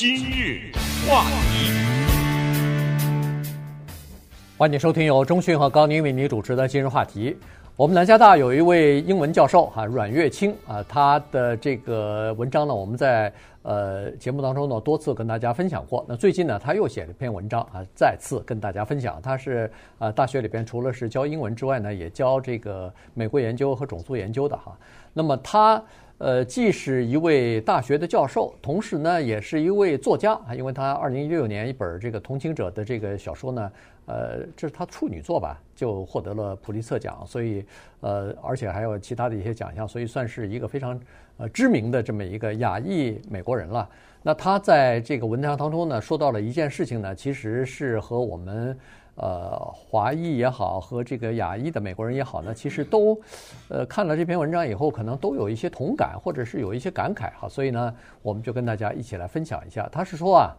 今日话题，欢迎收听由钟讯和高宁为你主持的今日话题。我们南加大有一位英文教授哈，阮月清啊，他的这个文章呢，我们在呃节目当中呢多次跟大家分享过。那最近呢，他又写了一篇文章啊，再次跟大家分享。他是呃大学里边除了是教英文之外呢，也教这个美国研究和种族研究的哈。那么他。呃，既是一位大学的教授，同时呢，也是一位作家啊。因为他二零一六年一本这个《同情者》的这个小说呢，呃，这是他处女作吧，就获得了普利策奖。所以，呃，而且还有其他的一些奖项，所以算是一个非常呃知名的这么一个亚裔美国人了。那他在这个文章当中呢，说到了一件事情呢，其实是和我们。呃，华裔也好，和这个亚裔的美国人也好呢，其实都，呃，看了这篇文章以后，可能都有一些同感，或者是有一些感慨哈。所以呢，我们就跟大家一起来分享一下。他是说啊，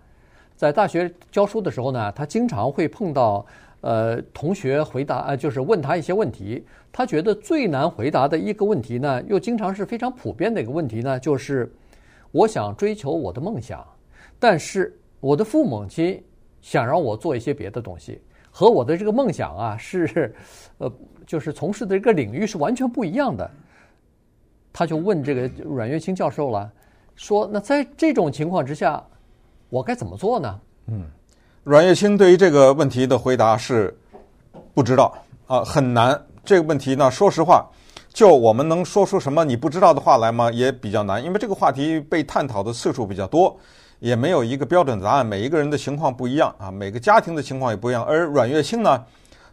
在大学教书的时候呢，他经常会碰到呃同学回答，呃，就是问他一些问题。他觉得最难回答的一个问题呢，又经常是非常普遍的一个问题呢，就是我想追求我的梦想，但是我的父母亲想让我做一些别的东西。和我的这个梦想啊，是，呃，就是从事的这个领域是完全不一样的。他就问这个阮月清教授了，说：“那在这种情况之下，我该怎么做呢？”嗯，阮月清对于这个问题的回答是不知道啊，很难。这个问题呢，说实话，就我们能说出什么你不知道的话来吗？也比较难，因为这个话题被探讨的次数比较多。也没有一个标准答案，每一个人的情况不一样啊，每个家庭的情况也不一样。而阮月清呢，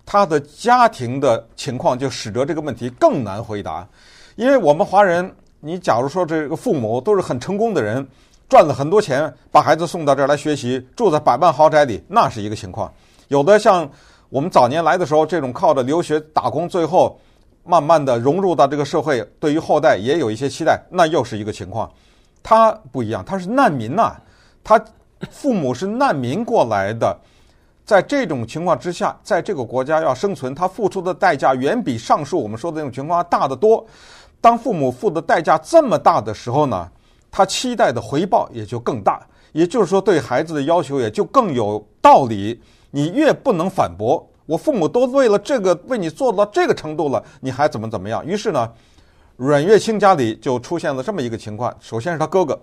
他的家庭的情况就使得这个问题更难回答。因为我们华人，你假如说这个父母都是很成功的人，赚了很多钱，把孩子送到这儿来学习，住在百万豪宅里，那是一个情况；有的像我们早年来的时候，这种靠着留学打工，最后慢慢的融入到这个社会，对于后代也有一些期待，那又是一个情况。他不一样，他是难民呐、他父母是难民过来的，在这种情况之下，在这个国家要生存，他付出的代价远比上述我们说的那种情况大得多。当父母付的代价这么大的时候呢，他期待的回报也就更大。也就是说，对孩子的要求也就更有道理。你越不能反驳，我父母都为了这个为你做到这个程度了，你还怎么怎么样？于是呢，阮月清家里就出现了这么一个情况。首先是他哥哥，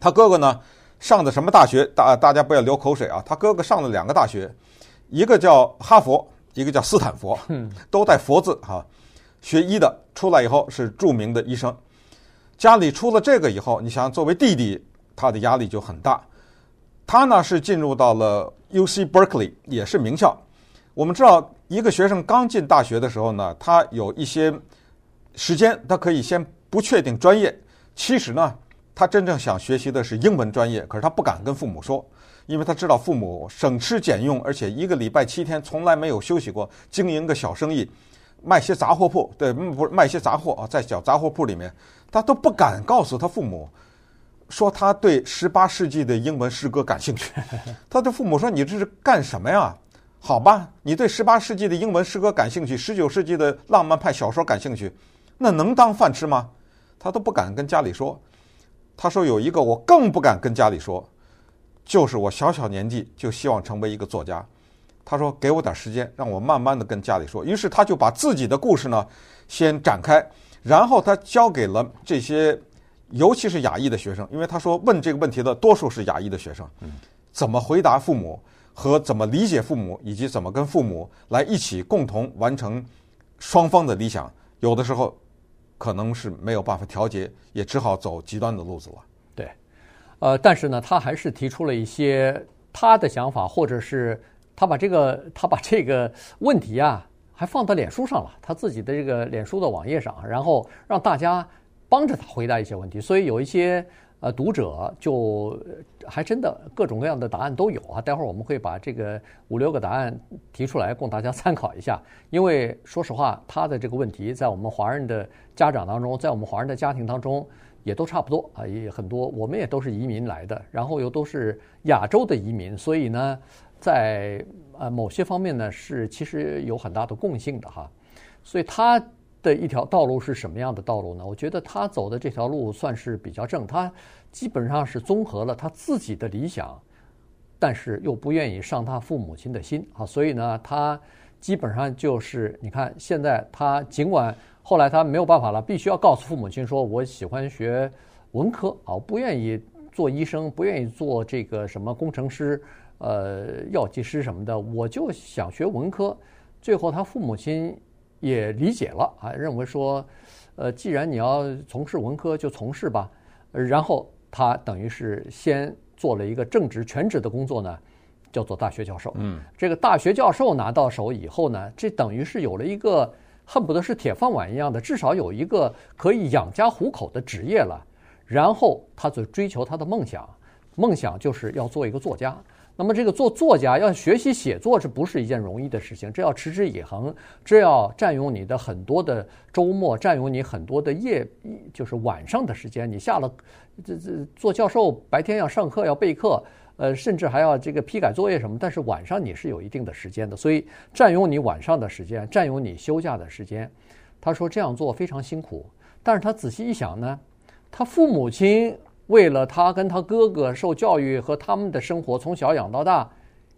他哥哥呢。上的什么大学？大大家不要流口水啊！他哥哥上了两个大学，一个叫哈佛，一个叫斯坦福，都带“佛”字哈。学医的出来以后是著名的医生。家里出了这个以后，你想作为弟弟，他的压力就很大。他呢是进入到了 UC Berkeley，也是名校。我们知道，一个学生刚进大学的时候呢，他有一些时间，他可以先不确定专业。其实呢。他真正想学习的是英文专业，可是他不敢跟父母说，因为他知道父母省吃俭用，而且一个礼拜七天从来没有休息过，经营个小生意，卖些杂货铺，对，不是卖些杂货啊，在小杂货铺里面，他都不敢告诉他父母，说他对十八世纪的英文诗歌感兴趣。他的父母说：“你这是干什么呀？好吧，你对十八世纪的英文诗歌感兴趣，十九世纪的浪漫派小说感兴趣，那能当饭吃吗？”他都不敢跟家里说。他说：“有一个我更不敢跟家里说，就是我小小年纪就希望成为一个作家。”他说：“给我点时间，让我慢慢的跟家里说。”于是他就把自己的故事呢先展开，然后他交给了这些，尤其是亚裔的学生，因为他说问这个问题的多数是亚裔的学生，怎么回答父母和怎么理解父母，以及怎么跟父母来一起共同完成双方的理想，有的时候。可能是没有办法调节，也只好走极端的路子了。对，呃，但是呢，他还是提出了一些他的想法，或者是他把这个他把这个问题啊，还放到脸书上了，他自己的这个脸书的网页上，然后让大家帮着他回答一些问题。所以有一些。呃，读者就还真的各种各样的答案都有啊。待会儿我们会把这个五六个答案提出来供大家参考一下。因为说实话，他的这个问题在我们华人的家长当中，在我们华人的家庭当中也都差不多啊，也很多。我们也都是移民来的，然后又都是亚洲的移民，所以呢，在呃某些方面呢是其实有很大的共性的哈。所以他的一条道路是什么样的道路呢？我觉得他走的这条路算是比较正，他基本上是综合了他自己的理想，但是又不愿意伤他父母亲的心啊，所以呢，他基本上就是你看，现在他尽管后来他没有办法了，必须要告诉父母亲说，我喜欢学文科啊，我不愿意做医生，不愿意做这个什么工程师、呃药剂师什么的，我就想学文科。最后他父母亲。也理解了啊，认为说，呃，既然你要从事文科，就从事吧。然后他等于是先做了一个正职、全职的工作呢，叫做大学教授。嗯，这个大学教授拿到手以后呢，这等于是有了一个恨不得是铁饭碗一样的，至少有一个可以养家糊口的职业了。然后他就追求他的梦想，梦想就是要做一个作家。那么，这个做作家要学习写作，这不是一件容易的事情。这要持之以恒，这要占用你的很多的周末，占用你很多的夜，就是晚上的时间。你下了这这做教授，白天要上课要备课，呃，甚至还要这个批改作业什么。但是晚上你是有一定的时间的，所以占用你晚上的时间，占用你休假的时间。他说这样做非常辛苦，但是他仔细一想呢，他父母亲。为了他跟他哥哥受教育和他们的生活从小养到大，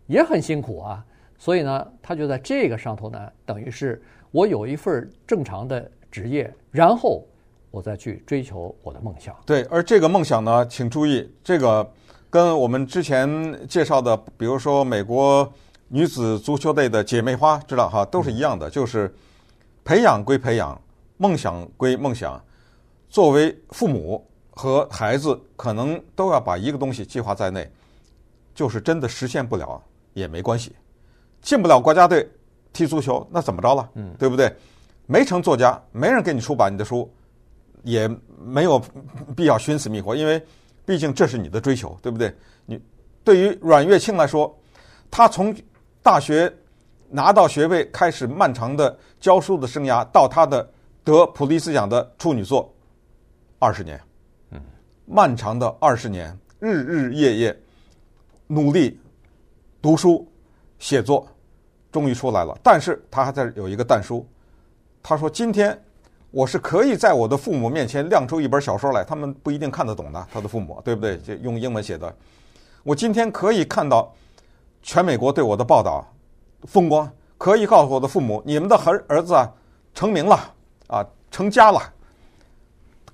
也很辛苦啊。所以呢，他就在这个上头呢，等于是我有一份正常的职业，然后我再去追求我的梦想。对，而这个梦想呢，请注意，这个跟我们之前介绍的，比如说美国女子足球队的姐妹花，知道哈，都是一样的，就是培养归培养，梦想归梦想，作为父母。和孩子可能都要把一个东西计划在内，就是真的实现不了也没关系，进不了国家队踢足球那怎么着了？嗯，对不对？没成作家，没人给你出版你的书，也没有必要寻死觅活，因为毕竟这是你的追求，对不对？你对于阮月清来说，他从大学拿到学位开始漫长的教书的生涯，到他的得普利斯奖的处女作，二十年。漫长的二十年，日日夜夜努力读书写作，终于出来了。但是他还在有一个但书，他说：“今天我是可以在我的父母面前亮出一本小说来，他们不一定看得懂的，他的父母对不对？就用英文写的。我今天可以看到全美国对我的报道风光，可以告诉我的父母，你们的儿儿子啊成名了啊，成家了。”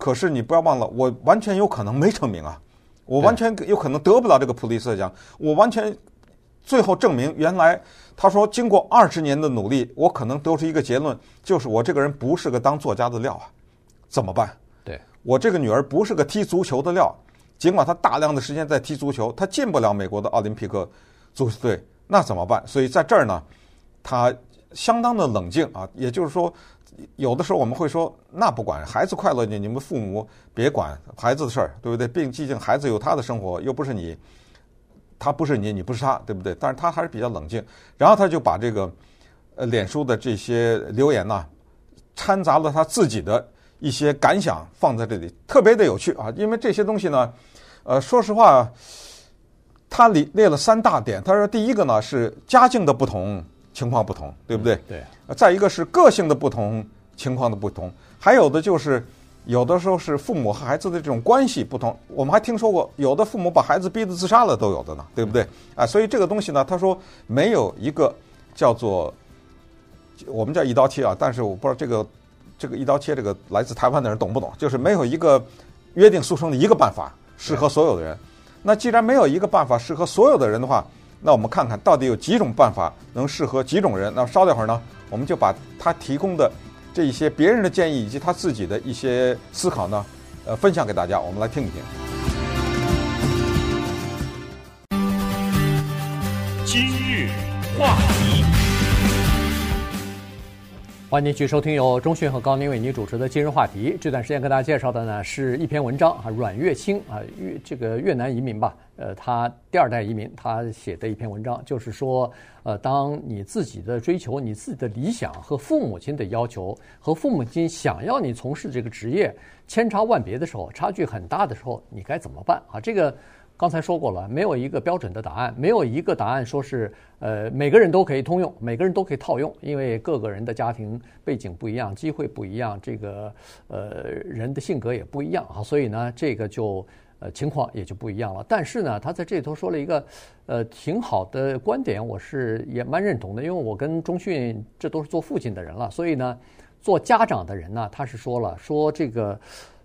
可是你不要忘了，我完全有可能没成名啊！我完全有可能得不到这个普利策奖。我完全最后证明，原来他说经过二十年的努力，我可能得出一个结论，就是我这个人不是个当作家的料啊！怎么办？对，我这个女儿不是个踢足球的料，尽管她大量的时间在踢足球，她进不了美国的奥林匹克足球队，那怎么办？所以在这儿呢，她相当的冷静啊，也就是说。有的时候我们会说，那不管孩子快乐，你你们父母别管孩子的事儿，对不对？并毕竟孩子有他的生活，又不是你，他不是你，你不是他，对不对？但是他还是比较冷静。然后他就把这个呃脸书的这些留言呐，掺杂了他自己的一些感想放在这里，特别的有趣啊。因为这些东西呢，呃，说实话，他列列了三大点。他说第一个呢是家境的不同。情况不同，对不对？对。再一个是个性的不同，情况的不同，还有的就是有的时候是父母和孩子的这种关系不同。我们还听说过，有的父母把孩子逼得自杀了都有的呢，对不对？啊，所以这个东西呢，他说没有一个叫做我们叫一刀切啊，但是我不知道这个这个一刀切这个来自台湾的人懂不懂？就是没有一个约定俗成的一个办法适合所有的人。那既然没有一个办法适合所有的人的话，那我们看看到底有几种办法能适合几种人？那稍等会儿呢，我们就把他提供的这一些别人的建议以及他自己的一些思考呢，呃，分享给大家。我们来听一听。欢迎继续收听由中讯和高宁为您主持的今日话题。这段时间跟大家介绍的呢是一篇文章啊，阮月清啊，越这个越南移民吧，呃，他第二代移民，他写的一篇文章，就是说，呃，当你自己的追求、你自己的理想和父母亲的要求和父母亲想要你从事这个职业千差万别的时候，差距很大的时候，你该怎么办啊？这个。刚才说过了，没有一个标准的答案，没有一个答案说是呃每个人都可以通用，每个人都可以套用，因为各个人的家庭背景不一样，机会不一样，这个呃人的性格也不一样啊，所以呢，这个就呃情况也就不一样了。但是呢，他在这里头说了一个呃挺好的观点，我是也蛮认同的，因为我跟中迅这都是做父亲的人了，所以呢，做家长的人呢，他是说了说这个。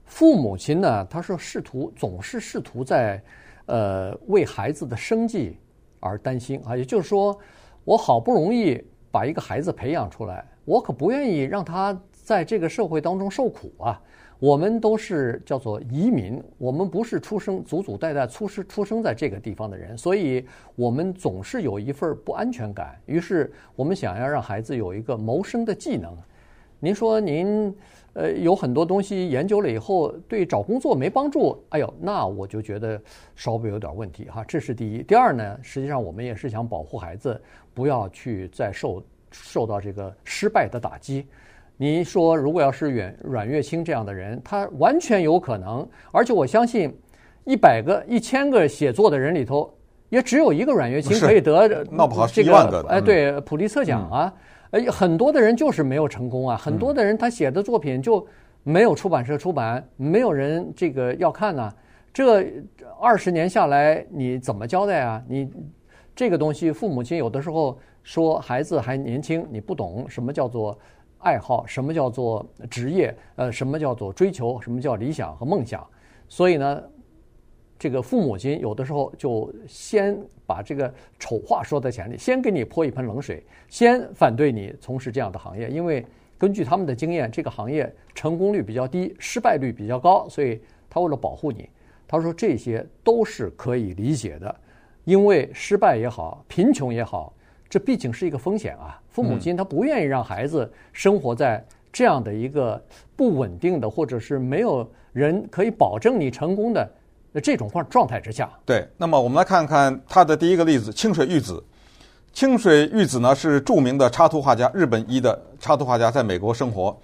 父母亲呢，他说试图总是试图在，呃，为孩子的生计而担心啊。也就是说，我好不容易把一个孩子培养出来，我可不愿意让他在这个社会当中受苦啊。我们都是叫做移民，我们不是出生祖祖代代出生出生在这个地方的人，所以我们总是有一份不安全感。于是，我们想要让孩子有一个谋生的技能。您说您。呃，有很多东西研究了以后，对找工作没帮助。哎呦，那我就觉得稍微有点问题哈。这是第一。第二呢，实际上我们也是想保护孩子，不要去再受受到这个失败的打击。您说，如果要是阮阮月清这样的人，他完全有可能，而且我相信，一百个、一千个写作的人里头，也只有一个阮月清可以得闹不好是一万个。哎，对，普利策奖啊。很多的人就是没有成功啊！很多的人他写的作品就没有出版社出版，没有人这个要看呢。这二十年下来，你怎么交代啊？你这个东西，父母亲有的时候说孩子还年轻，你不懂什么叫做爱好，什么叫做职业，呃，什么叫做追求，什么叫理想和梦想。所以呢。这个父母亲有的时候就先把这个丑话说在前里，先给你泼一盆冷水，先反对你从事这样的行业，因为根据他们的经验，这个行业成功率比较低，失败率比较高，所以他为了保护你，他说这些都是可以理解的，因为失败也好，贫穷也好，这毕竟是一个风险啊。父母亲他不愿意让孩子生活在这样的一个不稳定的，或者是没有人可以保证你成功的。在这种状状态之下，对。那么我们来看看他的第一个例子：清水玉子。清水玉子呢是著名的插图画家，日本一的插图画家，在美国生活。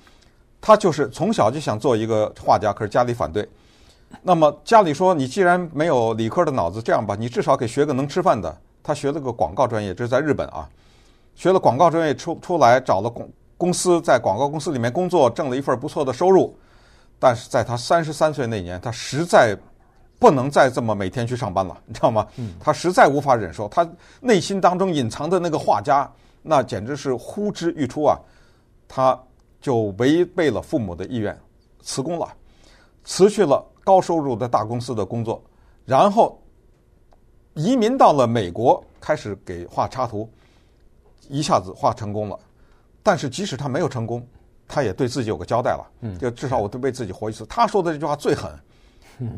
他就是从小就想做一个画家，可是家里反对。那么家里说：“你既然没有理科的脑子，这样吧，你至少给学个能吃饭的。”他学了个广告专业，这是在日本啊，学了广告专业出出来，找了公公司，在广告公司里面工作，挣了一份不错的收入。但是在他三十三岁那年，他实在。不能再这么每天去上班了，你知道吗？他实在无法忍受，他内心当中隐藏的那个画家，那简直是呼之欲出啊！他就违背了父母的意愿，辞工了，辞去了高收入的大公司的工作，然后移民到了美国，开始给画插图，一下子画成功了。但是即使他没有成功，他也对自己有个交代了，就至少我得为自己活一次。他说的这句话最狠，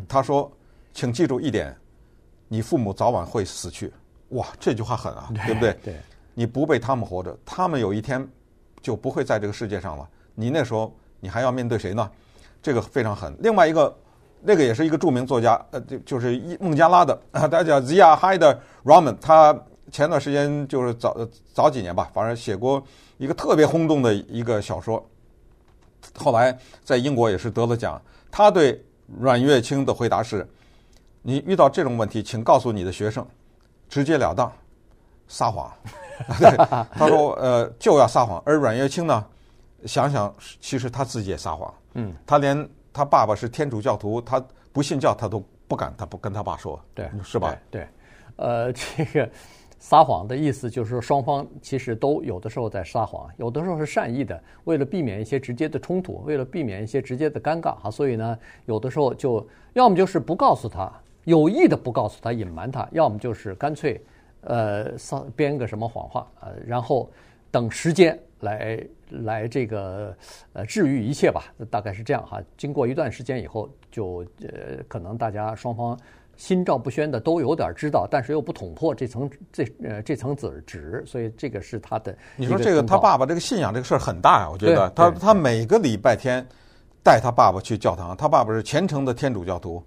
他说。请记住一点，你父母早晚会死去。哇，这句话狠啊，对不对？对，你不被他们活着，他们有一天就不会在这个世界上了。你那时候你还要面对谁呢？这个非常狠。另外一个，那个也是一个著名作家，呃，就就是孟加拉的，大家叫 Zia Haider Rahman。他前段时间就是早早几年吧，反正写过一个特别轰动的一个小说，后来在英国也是得了奖。他对阮月清的回答是。你遇到这种问题，请告诉你的学生，直截了当，撒谎。对，他说，呃，就要撒谎。而阮月清呢，想想，其实他自己也撒谎。嗯，他连他爸爸是天主教徒，他不信教，他都不敢，他不跟他爸说，对，是吧？对，对，呃，这个撒谎的意思就是说，双方其实都有的时候在撒谎，有的时候是善意的，为了避免一些直接的冲突，为了避免一些直接的尴尬哈，所以呢，有的时候就要么就是不告诉他。有意的不告诉他，隐瞒他，要么就是干脆，呃，撒编个什么谎话，呃，然后等时间来来这个呃治愈一切吧，大概是这样哈。经过一段时间以后，就呃可能大家双方心照不宣的都有点知道，但是又不捅破这层这呃这层纸纸，所以这个是他的。你说这个他爸爸这个信仰这个事儿很大呀，我觉得他他每个礼拜天带他爸爸去教堂，他爸爸是虔诚的天主教徒。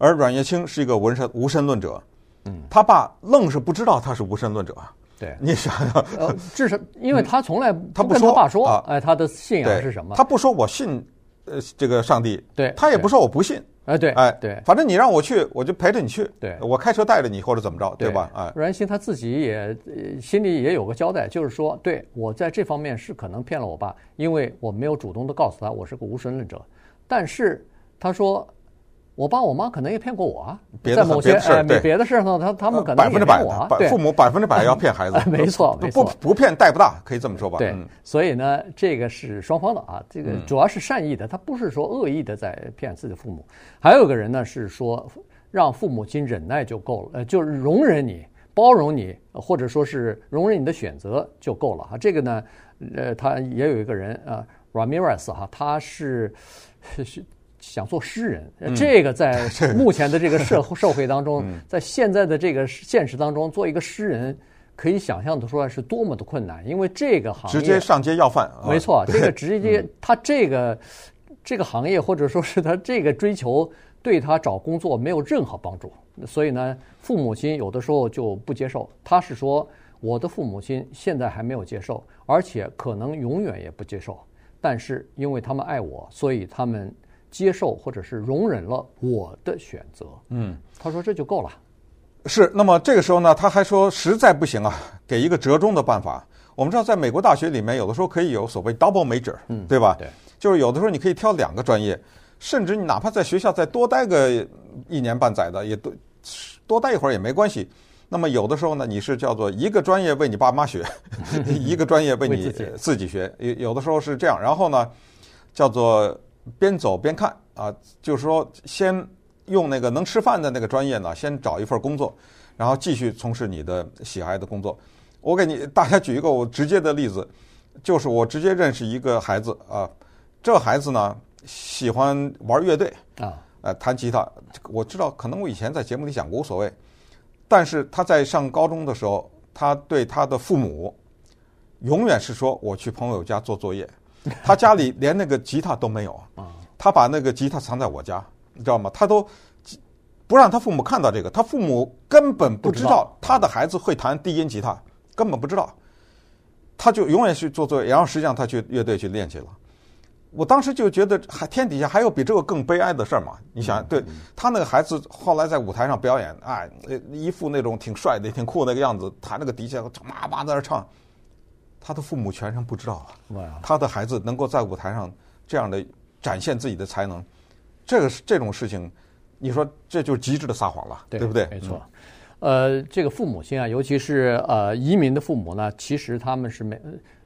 而阮月清是一个无神无神论者，嗯，他爸愣是不知道他是无神论者。对，你想想，呃，至少因为他从来他不说他爸说啊，哎，他的信仰是什么？他不说我信呃这个上帝，对，他也不说我不信，哎，对，哎，对，反正你让我去，我就陪着你去，对我开车带着你或者怎么着，对，对吧？哎，阮清他自己也呃心里也有个交代，就是说，对我在这方面是可能骗了我爸，因为我没有主动的告诉他我是个无神论者，但是他说。我爸我妈可能也骗过我啊，在某些哎别的事上，他他们可能。百分之百，父母 百分之百要骗孩子，没错，没错，不不骗带不大，可以这么说吧？对，所以呢，这个是双方的啊，这个主要是善意的，他不是说恶意的在骗自己的父母。还有个人呢是说，让父母亲忍耐就够了，呃，就是容忍你、包容你，或者说是容忍你的选择就够了啊。这个呢，呃，他也有一个人啊，Ramirez 哈，他是是。想做诗人，这个在 目前的这个社会社会当中，在现在的这个现实当中，做一个诗人，可以想象的出来是多么的困难。因为这个行业直接上街要饭，没错，这个直接他这个这个行业或者说是他这个追求，对他找工作没有任何帮助。所以呢，父母亲有的时候就不接受。他是说，我的父母亲现在还没有接受，而且可能永远也不接受。但是因为他们爱我，所以他们。接受或者是容忍了我的选择，嗯，他说这就够了。是，那么这个时候呢，他还说实在不行啊，给一个折中的办法。我们知道，在美国大学里面，有的时候可以有所谓 double major，嗯，对吧？对，就是有的时候你可以挑两个专业，甚至你哪怕在学校再多待个一年半载的，也多多待一会儿也没关系。那么有的时候呢，你是叫做一个专业为你爸妈学，一个专业为你自己学，有有的时候是这样。然后呢，叫做。边走边看啊，就是说，先用那个能吃饭的那个专业呢，先找一份工作，然后继续从事你的喜爱的工作。我给你大家举一个我直接的例子，就是我直接认识一个孩子啊，这孩子呢喜欢玩乐队啊，呃，弹吉他。我知道可能我以前在节目里讲过，无所谓。但是他在上高中的时候，他对他的父母永远是说：“我去朋友家做作业。” 他家里连那个吉他都没有啊，他把那个吉他藏在我家，你知道吗？他都不让他父母看到这个，他父母根本不知道他的孩子会弹低音吉他，根本不知道。他就永远去做作业，然后实际上他去乐队去练去了。我当时就觉得，还天底下还有比这个更悲哀的事儿吗？你想，对他那个孩子后来在舞台上表演，哎，一副那种挺帅的、挺酷那个样子，弹那个笛子，叭叭在那唱。他的父母全然不知道啊，他的孩子能够在舞台上这样的展现自己的才能，这个是这种事情，你说这就是极致的撒谎了，对，对不对？没错，呃，这个父母亲啊，尤其是呃移民的父母呢，其实他们是每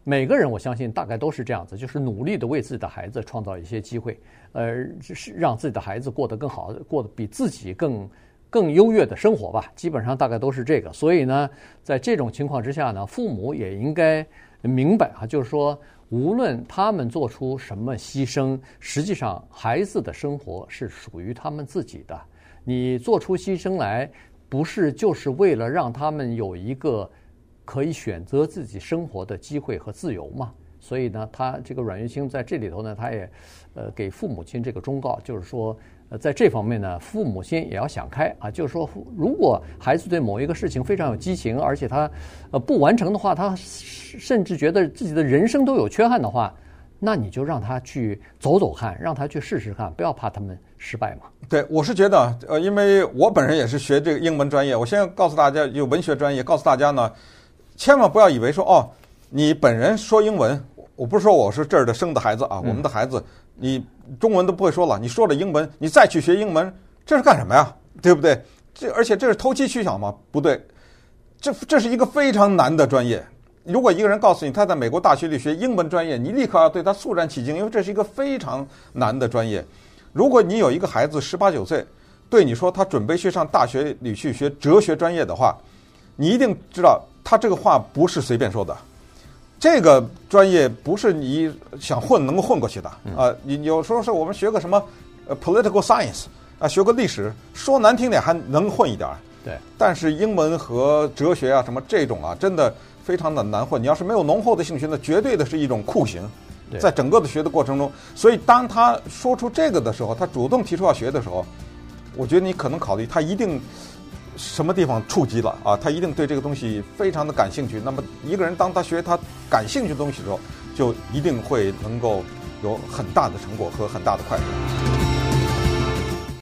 每个人，我相信大概都是这样子，就是努力的为自己的孩子创造一些机会，呃，是让自己的孩子过得更好，过得比自己更。更优越的生活吧，基本上大概都是这个。所以呢，在这种情况之下呢，父母也应该明白啊，就是说，无论他们做出什么牺牲，实际上孩子的生活是属于他们自己的。你做出牺牲来，不是就是为了让他们有一个可以选择自己生活的机会和自由吗？所以呢，他这个阮月清在这里头呢，他也呃给父母亲这个忠告，就是说。在这方面呢，父母亲也要想开啊，就是说，如果孩子对某一个事情非常有激情，而且他呃不完成的话，他甚至觉得自己的人生都有缺憾的话，那你就让他去走走看，让他去试试看，不要怕他们失败嘛。对，我是觉得，呃，因为我本人也是学这个英文专业，我先告诉大家，有文学专业，告诉大家呢，千万不要以为说哦，你本人说英文，我不是说我是这儿的生的孩子啊，我们的孩子。嗯你中文都不会说了，你说了英文，你再去学英文，这是干什么呀？对不对？这而且这是投机取巧吗？不对，这这是一个非常难的专业。如果一个人告诉你他在美国大学里学英文专业，你立刻要对他肃然起敬，因为这是一个非常难的专业。如果你有一个孩子十八九岁，对你说他准备去上大学里去学哲学专业的话，你一定知道他这个话不是随便说的。这个专业不是你想混能够混过去的啊！你有时候是我们学个什么呃 political science 啊，学个历史，说难听点还能混一点儿。对，但是英文和哲学啊什么这种啊，真的非常的难混。你要是没有浓厚的兴趣，那绝对的是一种酷刑，在整个的学的过程中。所以当他说出这个的时候，他主动提出要学的时候，我觉得你可能考虑他一定。什么地方触及了啊？他一定对这个东西非常的感兴趣。那么一个人当他学他感兴趣的东西的时候，就一定会能够有很大的成果和很大的快乐。